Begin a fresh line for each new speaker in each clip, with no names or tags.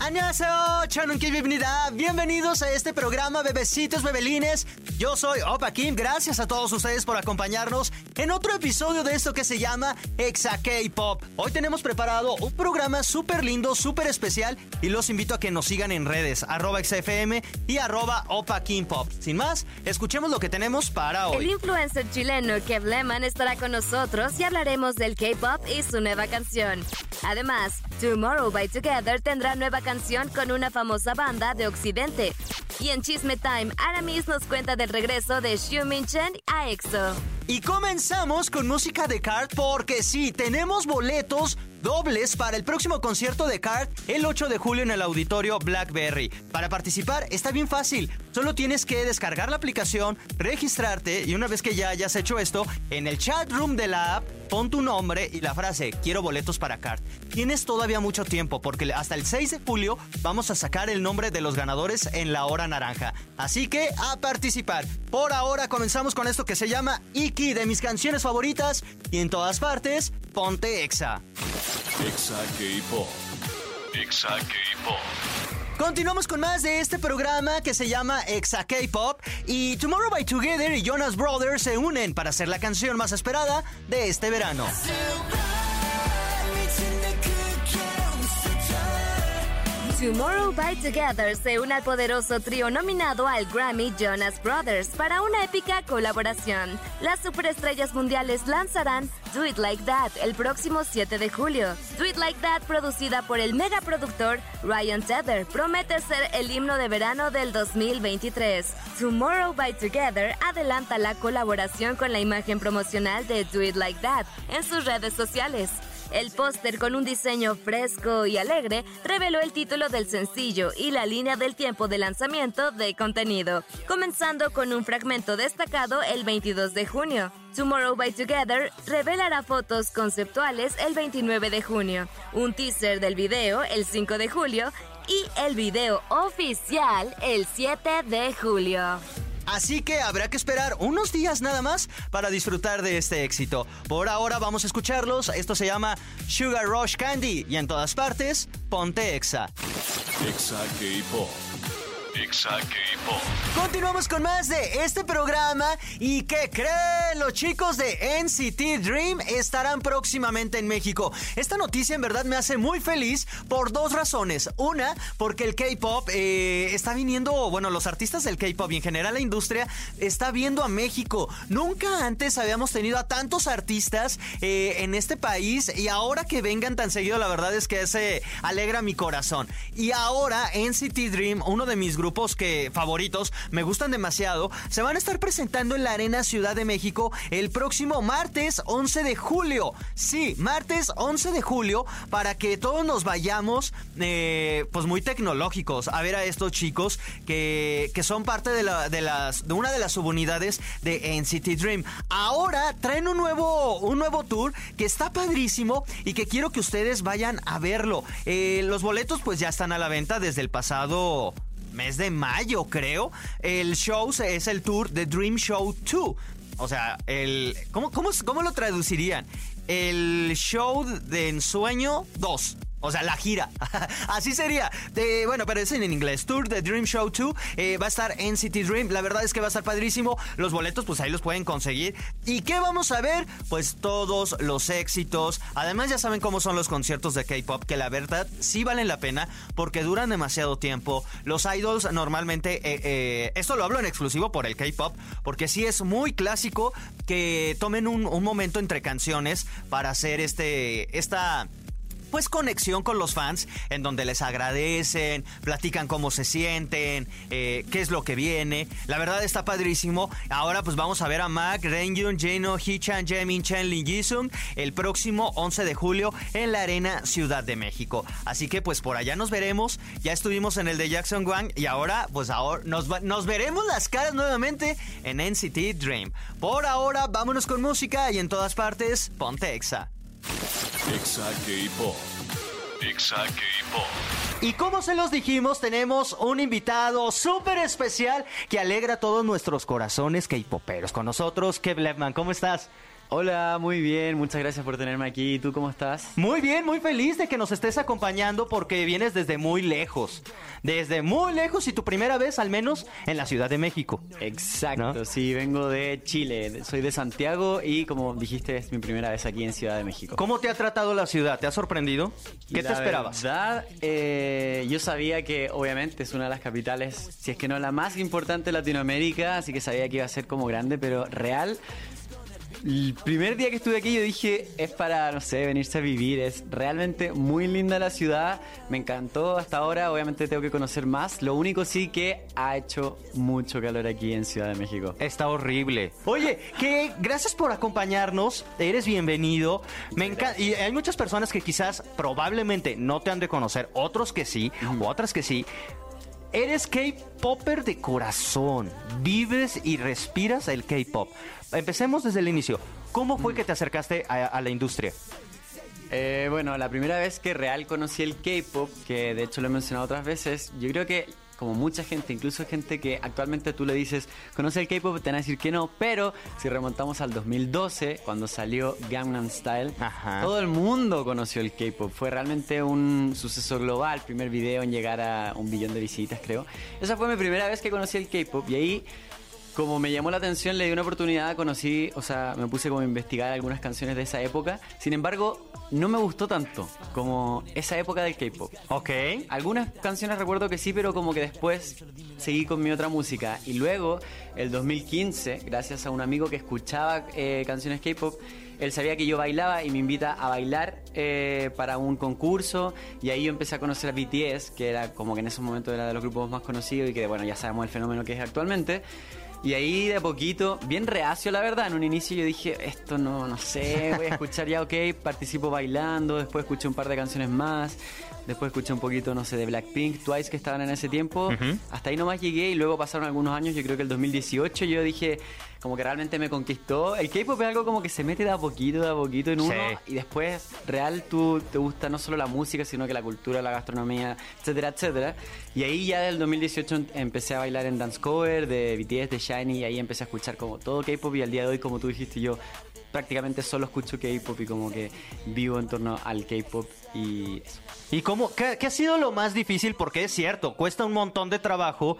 Annyeonghaseyo, Chanunki, bienvenida. Bienvenidos a este programa, bebecitos, bebelines. Yo soy Opa Kim. Gracias a todos ustedes por acompañarnos en otro episodio de esto que se llama Exa K-Pop. Hoy tenemos preparado un programa súper lindo, súper especial y los invito a que nos sigan en redes, arroba XFM y arroba Opa Kim Pop. Sin más, escuchemos lo que tenemos para hoy.
El influencer chileno Kev Lehman estará con nosotros y hablaremos del K-Pop y su nueva canción. Además, Tomorrow by Together tendrá nueva canción con una famosa banda de Occidente. Y en Chisme Time, Aramis nos cuenta del regreso de Xiu Chen a EXO.
Y comenzamos con música de Card porque sí, tenemos boletos dobles para el próximo concierto de Card el 8 de julio en el auditorio Blackberry. Para participar está bien fácil, solo tienes que descargar la aplicación, registrarte y una vez que ya hayas hecho esto, en el chat room de la app pon tu nombre y la frase quiero boletos para Card. Tienes todavía mucho tiempo porque hasta el 6 de julio vamos a sacar el nombre de los ganadores en la hora naranja. Así que a participar. Por ahora comenzamos con esto que se llama Iki de mis canciones favoritas y en todas partes, ponte Exa.
Exa K-Pop. Exa K-Pop.
Continuamos con más de este programa que se llama Exa K-Pop y Tomorrow by Together y Jonas Brothers se unen para hacer la canción más esperada de este verano.
Tomorrow by Together se une al poderoso trío nominado al Grammy Jonas Brothers para una épica colaboración. Las superestrellas mundiales lanzarán Do It Like That el próximo 7 de julio. Do It Like That, producida por el megaproductor Ryan Tedder, promete ser el himno de verano del 2023. Tomorrow by Together adelanta la colaboración con la imagen promocional de Do It Like That en sus redes sociales. El póster con un diseño fresco y alegre reveló el título del sencillo y la línea del tiempo de lanzamiento de contenido, comenzando con un fragmento destacado el 22 de junio. Tomorrow by Together revelará fotos conceptuales el 29 de junio, un teaser del video el 5 de julio y el video oficial el 7 de julio.
Así que habrá que esperar unos días nada más para disfrutar de este éxito. Por ahora vamos a escucharlos. Esto se llama Sugar Rush Candy y en todas partes, ponte Exa.
Exa K-Pop.
Continuamos con más de este programa y ¿qué creen? Los chicos de NCT Dream estarán próximamente en México. Esta noticia en verdad me hace muy feliz por dos razones. Una, porque el K-Pop eh, está viniendo, bueno, los artistas del K-Pop y en general la industria está viendo a México. Nunca antes habíamos tenido a tantos artistas eh, en este país y ahora que vengan tan seguido, la verdad es que se alegra mi corazón. Y ahora NCT Dream, uno de mis grupos que favoritos, me gustan demasiado, se van a estar presentando en la Arena Ciudad de México el próximo martes 11 de julio. Sí, martes 11 de julio para que todos nos vayamos eh, pues muy tecnológicos a ver a estos chicos que, que son parte de, la, de, las, de una de las subunidades de NCT Dream. Ahora traen un nuevo, un nuevo tour que está padrísimo y que quiero que ustedes vayan a verlo. Eh, los boletos pues ya están a la venta desde el pasado mes de mayo, creo. El show es el tour de Dream Show 2. O sea, el. ¿Cómo, cómo, cómo lo traducirían? El show de ensueño 2. O sea, la gira. Así sería. De, bueno, pero es en inglés. Tour de Dream Show 2. Eh, va a estar en City Dream. La verdad es que va a estar padrísimo. Los boletos, pues ahí los pueden conseguir. ¿Y qué vamos a ver? Pues todos los éxitos. Además, ya saben cómo son los conciertos de K-pop. Que la verdad sí valen la pena. Porque duran demasiado tiempo. Los idols normalmente. Eh, eh, esto lo hablo en exclusivo por el K-pop. Porque sí es muy clásico que tomen un, un momento entre canciones para hacer este. Esta pues conexión con los fans en donde les agradecen, platican cómo se sienten, eh, qué es lo que viene. La verdad está padrísimo. Ahora pues vamos a ver a Mac, Rengyun, Jeno, Jaemin, Chen, Lee Jisung el próximo 11 de julio en la Arena Ciudad de México. Así que pues por allá nos veremos. Ya estuvimos en el de Jackson Wang y ahora pues ahora nos, nos veremos las caras nuevamente en NCT Dream. Por ahora vámonos con música y en todas partes ponte Exa.
K-Pop. Exa K-Pop.
Y como se los dijimos, tenemos un invitado súper especial que alegra todos nuestros corazones K-Poperos. Con nosotros, Kev Levman, ¿cómo estás?
Hola, muy bien, muchas gracias por tenerme aquí. ¿Y tú cómo estás?
Muy bien, muy feliz de que nos estés acompañando porque vienes desde muy lejos. Desde muy lejos y tu primera vez al menos en la Ciudad de México.
Exacto,
¿No?
sí, vengo de Chile, soy de Santiago y como dijiste es mi primera vez aquí en Ciudad de México.
¿Cómo te ha tratado la ciudad? ¿Te ha sorprendido? ¿Qué te esperabas?
verdad, eh, yo sabía que obviamente es una de las capitales, si es que no la más importante de Latinoamérica, así que sabía que iba a ser como grande, pero real. El primer día que estuve aquí yo dije, es para, no sé, venirse a vivir, es realmente muy linda la ciudad, me encantó hasta ahora, obviamente tengo que conocer más, lo único sí que ha hecho mucho calor aquí en Ciudad de México.
Está horrible. Oye, que gracias por acompañarnos. Eres bienvenido. Me encanta. Y hay muchas personas que quizás probablemente no te han de conocer, otros que sí, otras que sí. Eres K-Popper de corazón. Vives y respiras el K-Pop. Empecemos desde el inicio. ¿Cómo fue que te acercaste a, a la industria?
Eh, bueno, la primera vez que real conocí el K-pop, que de hecho lo he mencionado otras veces, yo creo que como mucha gente, incluso gente que actualmente tú le dices, conoce el K-pop, te van a decir que no, pero si remontamos al 2012, cuando salió Gangnam Style,
Ajá.
todo el mundo conoció el K-pop. Fue realmente un suceso global, primer video en llegar a un billón de visitas, creo. Esa fue mi primera vez que conocí el K-pop y ahí como me llamó la atención, le di una oportunidad, conocí, o sea, me puse como a investigar algunas canciones de esa época. Sin embargo, no me gustó tanto como esa época del K-pop.
Ok.
Algunas canciones recuerdo que sí, pero como que después seguí con mi otra música. Y luego, el 2015, gracias a un amigo que escuchaba eh, canciones K-pop, él sabía que yo bailaba y me invita a bailar eh, para un concurso. Y ahí yo empecé a conocer a BTS, que era como que en ese momento era de los grupos más conocidos y que, bueno, ya sabemos el fenómeno que es actualmente. Y ahí de a poquito, bien reacio la verdad, en un inicio yo dije, esto no, no sé, voy a escuchar ya, ok, participo bailando, después escuché un par de canciones más, después escuché un poquito, no sé, de Blackpink, Twice que estaban en ese tiempo, hasta ahí nomás llegué y luego pasaron algunos años, yo creo que el 2018 yo dije, como que realmente me conquistó, el K-pop es algo como que se mete de a poquito, de a poquito en uno,
Sí.
y después real tú te gusta no solo la música, sino que la cultura, la gastronomía, etcétera, etcétera. Y ahí ya del 2018 em- empecé a bailar en dance cover de BTS, de Shiny, y ahí empecé a escuchar como todo K-pop y al día de hoy, como tú dijiste, yo prácticamente solo escucho K-pop y como que vivo en torno al K-pop y eso.
¿Y cómo? ¿Qué, qué ha sido lo más difícil? Porque es cierto, cuesta un montón de trabajo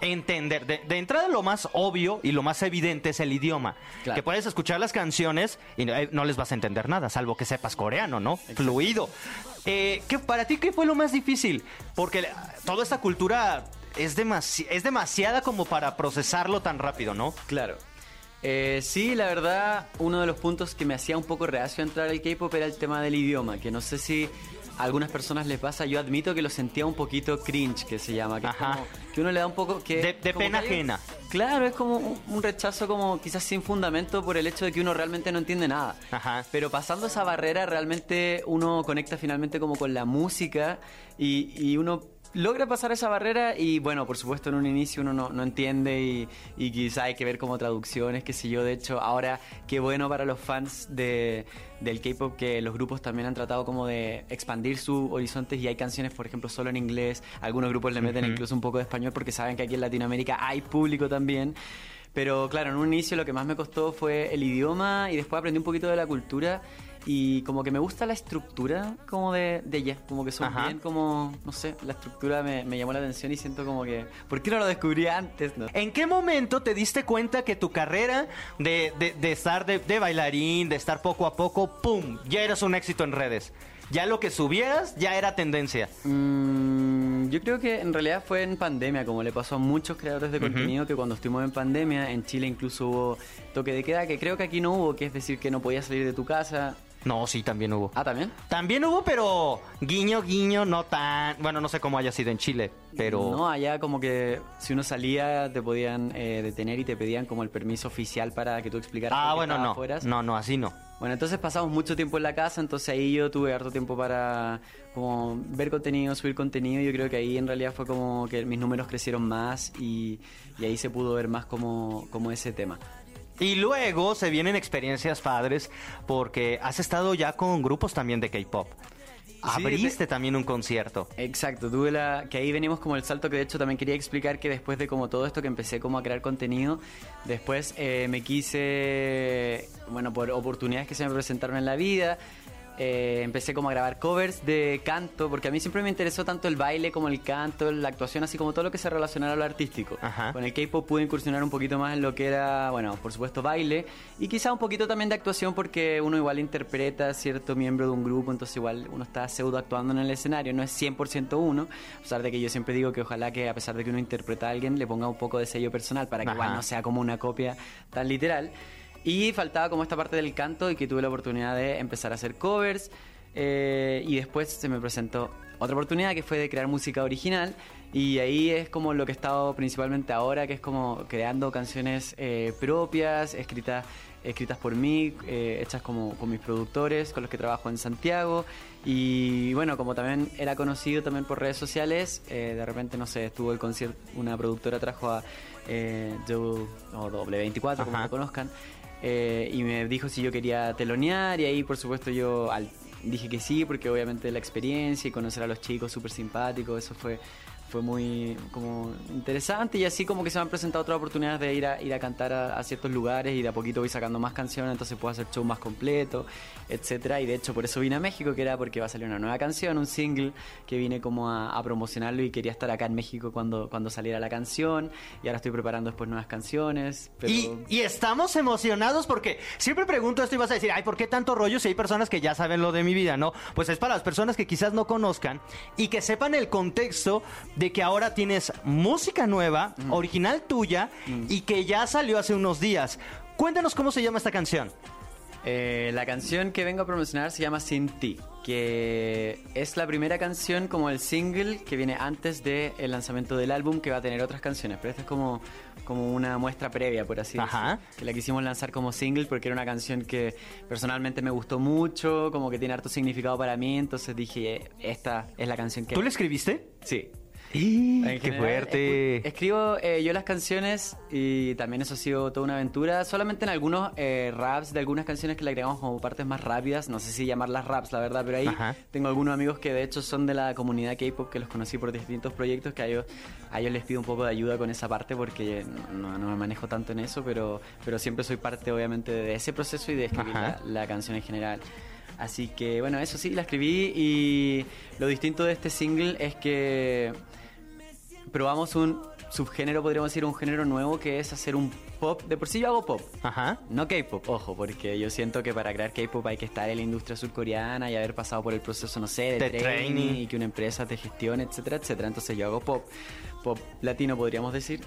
entender. De, de entrada, lo más obvio y lo más evidente es el idioma.
Claro.
Que puedes escuchar las canciones y no, eh, no les vas a entender nada, salvo que sepas coreano, ¿no? Fluido. Eh, ¿qué, ¿Para ti qué fue lo más difícil? Porque toda esta cultura es, demasi- es demasiada como para procesarlo tan rápido, ¿no?
Claro. Eh, sí, la verdad, uno de los puntos que me hacía un poco reacio a entrar al K-pop era el tema del idioma, que no sé si a algunas personas les pasa, yo admito que lo sentía un poquito cringe, que se llama, que,
Ajá.
como que uno le da un poco... Que,
De- de pena
que hay-
ajena.
Claro, es como un, un rechazo como quizás sin fundamento por el hecho de que uno realmente no entiende nada.
Ajá.
Pero pasando esa barrera, realmente uno conecta finalmente como con la música y, y uno logra pasar esa barrera y bueno, por supuesto en un inicio uno no, no entiende y, y quizá hay que ver como traducciones, qué sé yo. De hecho, ahora qué bueno para los fans de, del K-Pop que los grupos también han tratado como de expandir sus horizontes y hay canciones, por ejemplo, solo en inglés. Algunos grupos le meten incluso un poco de español porque saben que aquí en Latinoamérica hay público también. Pero claro, en un inicio lo que más me costó fue el idioma y después aprendí un poquito de la cultura y como que me gusta la estructura como de, de ella, como que son
Ajá.
bien como, no sé, la estructura me, me llamó la atención y siento como que, ¿por qué no lo descubrí antes? No.
¿En qué momento te diste cuenta que tu carrera de, de- de estar de, de bailarín, de estar poco a poco, ¡pum! Ya eras un éxito en redes. Ya lo que subieras ya era tendencia.
Mm, yo creo que en realidad fue en pandemia, como le pasó a muchos creadores de contenido, que cuando estuvimos en pandemia, en Chile incluso hubo toque de queda, que creo que aquí no hubo, que es decir, que no podías salir de tu casa.
No, sí, también hubo.
Ah, ¿también?
También hubo, pero guiño, guiño, no tan... Bueno, no sé cómo haya sido en Chile, pero...
No, allá como que si uno salía te podían eh, detener y te pedían como el permiso oficial para que tú explicaras
ah, bueno, no. No, no, así no.
Bueno, entonces pasamos mucho tiempo en la casa, entonces ahí yo tuve harto tiempo para como ver contenido, subir contenido. Yo creo que ahí en realidad fue como que mis números crecieron más y, y ahí se pudo ver más como, como ese tema.
Y luego se vienen experiencias padres porque has estado ya con grupos también de K-pop. Abriste también un concierto.
Exacto, tuve la. que ahí venimos como el salto que de hecho también quería explicar que después de como todo esto que empecé como a crear contenido, después eh, me quise. bueno, por oportunidades que se me presentaron en la vida, eh, empecé como a grabar covers de canto, porque a mí siempre me interesó tanto el baile como el canto, la actuación, así como todo lo que se relacionara a lo artístico. Con el K-pop pude incursionar un poquito más en lo que era, bueno, por supuesto baile y quizá un poquito también de actuación porque uno igual interpreta a cierto miembro de un grupo, entonces igual uno está pseudo actuando en el escenario, no es 100% uno, a pesar de que yo siempre digo que ojalá que a pesar de que uno interpreta a alguien le ponga un poco de sello personal para que igual no sea como una copia tan literal. Y faltaba como esta parte del canto y que tuve la oportunidad de empezar a hacer covers. Eh, y después se me presentó otra oportunidad que fue de crear música original. Y ahí es como lo que he estado principalmente ahora, que es como creando canciones eh, propias, escritas escritas por mí, eh, hechas como con mis productores, con los que trabajo en Santiago. Y bueno, como también era conocido también por redes sociales, de repente, no sé, estuvo el concierto, una productora trajo a Joe, o W24, como lo conozcan, eh, y me dijo si yo quería telonear y ahí por supuesto yo dije que sí porque obviamente la experiencia y conocer a los chicos súper simpáticos, eso fue fue muy como interesante y así como que se me han presentado otras oportunidades de ir a, ir a cantar a, ciertos lugares y de a poquito voy sacando más canciones, entonces puedo hacer show más completo, etcétera Y de hecho por eso vine a México, que era porque va a salir una nueva canción, un single, que vine como a, promocionarlo y quería estar acá en México cuando, cuando saliera la canción y ahora estoy preparando después nuevas canciones.
Y, estamos emocionados porque siempre pregunto esto y vas a decir, ay, ¿por qué tanto rollo si hay personas que ya saben lo de mi vida? No, pues es para las personas que quizás no conozcan y que sepan el contexto de que ahora tienes música nueva, mm. original tuya, mm. y que ya salió hace unos días. Cuéntanos cómo se llama esta canción.
Eh, la canción que vengo a promocionar se llama Sin Ti, que es la primera canción como el single que viene antes del lanzamiento del álbum, que va a tener otras canciones, pero esta es como, como una muestra previa, por así decirlo. Que la quisimos lanzar como single porque era una canción que personalmente me gustó mucho, como que tiene harto significado para mí, entonces dije, esta es la canción que...
¿Tú la escribiste?
Sí.
¡Qué fuerte!
Escribo eh, yo las canciones y también eso ha sido toda una aventura. Solamente en algunos eh, raps de algunas canciones que le agregamos como partes más rápidas. No sé si llamarlas raps, la verdad, pero ahí tengo algunos amigos que de hecho son de la comunidad K-pop que los conocí por distintos proyectos que a ellos, a ellos les pido un poco de ayuda con esa parte porque no, me manejo tanto en eso, pero, pero siempre soy parte obviamente de ese proceso y de escribir la canción en general. Así que bueno, eso sí, la escribí y lo distinto de este single es que probamos un subgénero, podríamos decir, un género nuevo que es hacer un pop. De por sí yo hago pop. Ajá. No K-pop, ojo, porque yo siento que para crear K-pop hay que estar en la industria surcoreana y haber pasado por el proceso, no sé, de, training, y que una empresa te gestione, etcétera, etcétera. Entonces yo hago pop, pop latino, podríamos decir.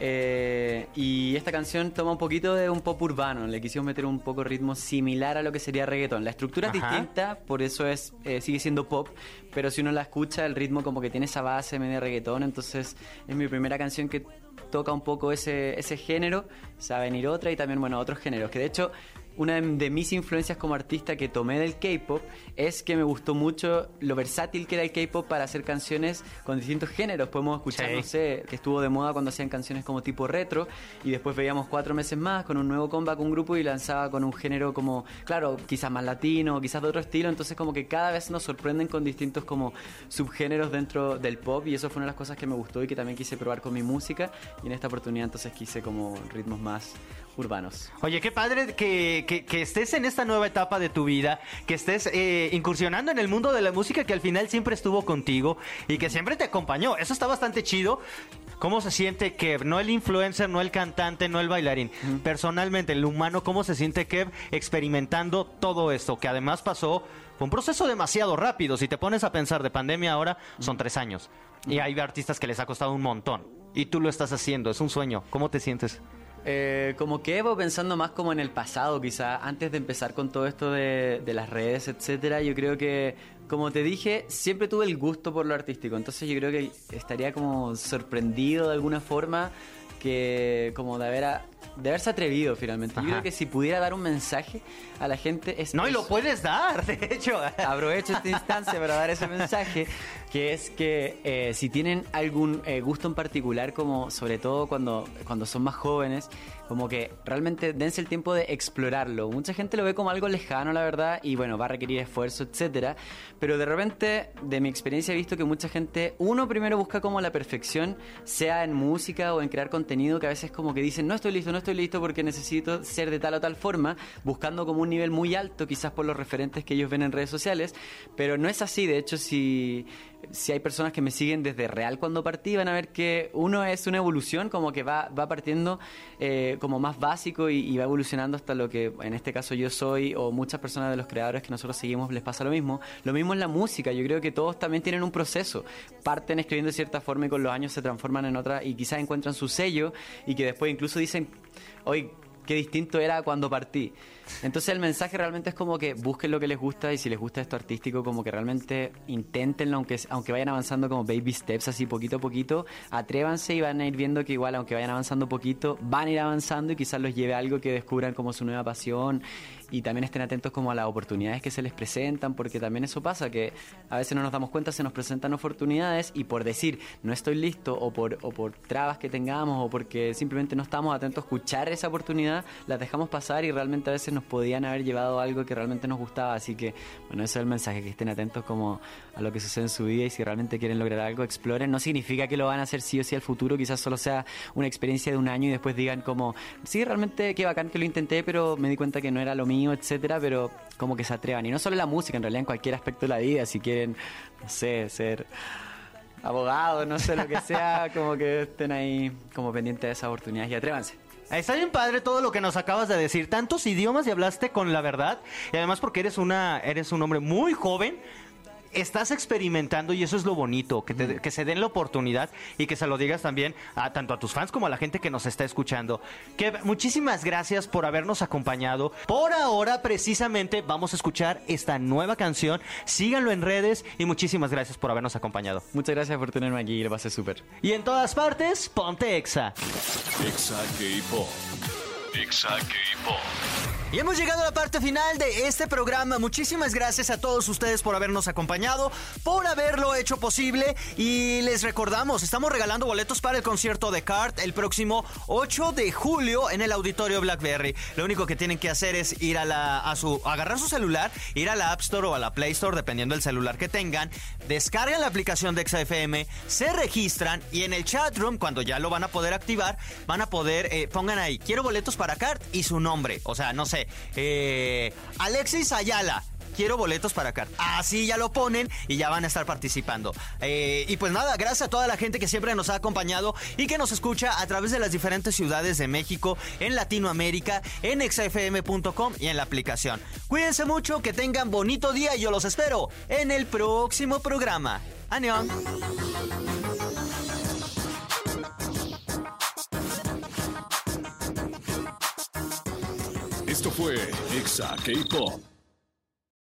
Eh, y esta canción toma un poquito de un pop urbano, le quisimos meter un poco ritmo similar a lo que sería reggaetón. La estructura es distinta, por eso es eh, sigue siendo pop, pero si uno la escucha, el ritmo como que tiene esa base medio reggaetón, entonces es mi primera canción que toca un poco ese, ese género, se va a venir otra y también, bueno, otros géneros, que de hecho una de mis influencias como artista que tomé del K-pop es que me gustó mucho lo versátil que era el K-pop para hacer canciones con distintos géneros. Podemos escuchar, no sé, que estuvo de moda cuando hacían canciones como tipo retro y después veíamos cuatro meses más con un nuevo comeback, un grupo y lanzaba con un género como, claro, quizás más latino, quizás de otro estilo. Entonces, como que cada vez nos sorprenden con distintos como subgéneros dentro del pop y eso fue una de las cosas que me gustó y que también quise probar con mi música. Y en esta oportunidad, entonces quise como ritmos más urbanos.
Oye, qué padre que, que, estés en esta nueva etapa de tu vida, que estés eh, incursionando en el mundo de la música que al final siempre estuvo contigo y que siempre te acompañó. Eso está bastante chido. ¿Cómo se siente Kev? No el influencer, no el cantante, no el bailarín. Personalmente, el humano, ¿cómo se siente Kev experimentando todo esto? Que además pasó, fue un proceso demasiado rápido. Si te pones a pensar de pandemia ahora, son tres años. Y hay artistas que les ha costado un montón. Y tú lo estás haciendo, es un sueño. ¿Cómo te sientes?
Eh, como que Evo pensando más como en el pasado, quizá antes de empezar con todo esto de, las redes, etcétera, yo creo que, como te dije, siempre tuve el gusto por lo artístico, entonces yo creo que estaría como sorprendido de alguna forma que como de haber de haberse atrevido finalmente. Yo
Ajá.
creo que si pudiera dar un mensaje a la gente es
No, y lo
eso.
puedes dar, de hecho.
Aprovecho esta instancia para dar ese mensaje, que es que eh, si tienen algún eh, gusto en particular, como sobre todo cuando, cuando son más jóvenes, como que realmente dense el tiempo de explorarlo. Mucha gente lo ve como algo lejano, la verdad, y bueno, va a requerir esfuerzo, etcétera. Pero de repente, de mi experiencia, he visto que mucha gente, uno primero busca como la perfección, sea en música o en crear contenido, que a veces como que dicen, no estoy listo, no estoy listo porque necesito ser de tal o tal forma, buscando como un nivel muy alto, quizás por los referentes que ellos ven en redes sociales, pero no es así. De hecho, si, si hay personas que me siguen desde real cuando partí, van a ver que uno es una evolución, como que va, va partiendo eh, como más básico y, y va evolucionando hasta lo que en este caso yo soy o muchas personas de los creadores que nosotros seguimos les pasa lo mismo. Lo mismo en la música, yo creo que todos también tienen un proceso. Parten escribiendo de cierta forma y con los años se transforman en otra y quizás encuentran su sello y que después incluso dicen, hoy qué distinto era cuando partí. Entonces el mensaje realmente es como que busquen lo que les gusta y si les gusta esto artístico, como que realmente inténtenlo, aunque, aunque vayan avanzando como baby steps, así poquito a poquito, atrévanse y van a ir viendo que igual, aunque vayan avanzando poquito, van a ir avanzando y quizás los lleve algo que descubran como su nueva pasión. Y también estén atentos como a las oportunidades que se les presentan, porque también eso pasa, que a veces no nos damos cuenta, se nos presentan oportunidades y por decir no estoy listo o por, o por trabas que tengamos o porque simplemente no estamos atentos a escuchar esa oportunidad, las dejamos pasar y realmente a veces nos podían haber llevado a algo que realmente nos gustaba. Así que, bueno, ese es el mensaje, que estén atentos como a lo que sucede en su vida y si realmente quieren lograr algo, exploren. No significa que lo van a hacer sí o sí al futuro, quizás solo sea una experiencia de un año y después digan como, sí, realmente qué bacán que lo intenté, pero me di cuenta que no era lo mío, etcétera, pero como que se atrevan. Y no solo en la música, en realidad en cualquier aspecto de la vida, si quieren, no sé, ser abogados, no sé, lo que sea, como que estén ahí como pendientes de esas oportunidades y atrévanse.
Está bien padre todo lo que nos acabas de decir. Tantos idiomas y hablaste con la verdad. Y además porque eres una, eres un hombre muy joven. Estás experimentando y eso es lo bonito, que, te- que se den la oportunidad y que se lo digas también a tanto a tus fans como a la gente que nos está escuchando. Que muchísimas gracias por habernos acompañado. Por ahora, precisamente, vamos a escuchar esta nueva canción. Síganlo en redes y muchísimas gracias por habernos acompañado.
Muchas gracias por tenerme aquí, lo pasé súper.
Y en todas partes, ponte exa.
Exa K-Pop. Exa K-Pop.
Y hemos llegado a la parte final de este programa. Muchísimas gracias a todos ustedes por habernos acompañado, por haberlo hecho posible. Y les recordamos, estamos regalando boletos para el concierto de Cart el próximo 8 de julio en el Auditorio Blackberry. Lo único que tienen que hacer es ir a la a su agarrar su celular, ir a la App Store o a la Play Store, dependiendo del celular que tengan, descargan la aplicación de XFM, se registran y en el chat room, cuando ya lo van a poder activar, van a poder, eh, pongan ahí, quiero boletos para Cart y su nombre. O sea, no sé, eh, Alexis Ayala. Quiero boletos para Cart. Así ya lo ponen y ya van a estar participando. Eh, y pues nada, gracias a toda la gente que siempre nos ha acompañado y que nos escucha a través de las diferentes ciudades de México, en Latinoamérica, en exafm.com y en la aplicación. Cuídense mucho, que tengan bonito día y yo los espero en el próximo programa. ¡Anión!
Fue Exa K-Pop.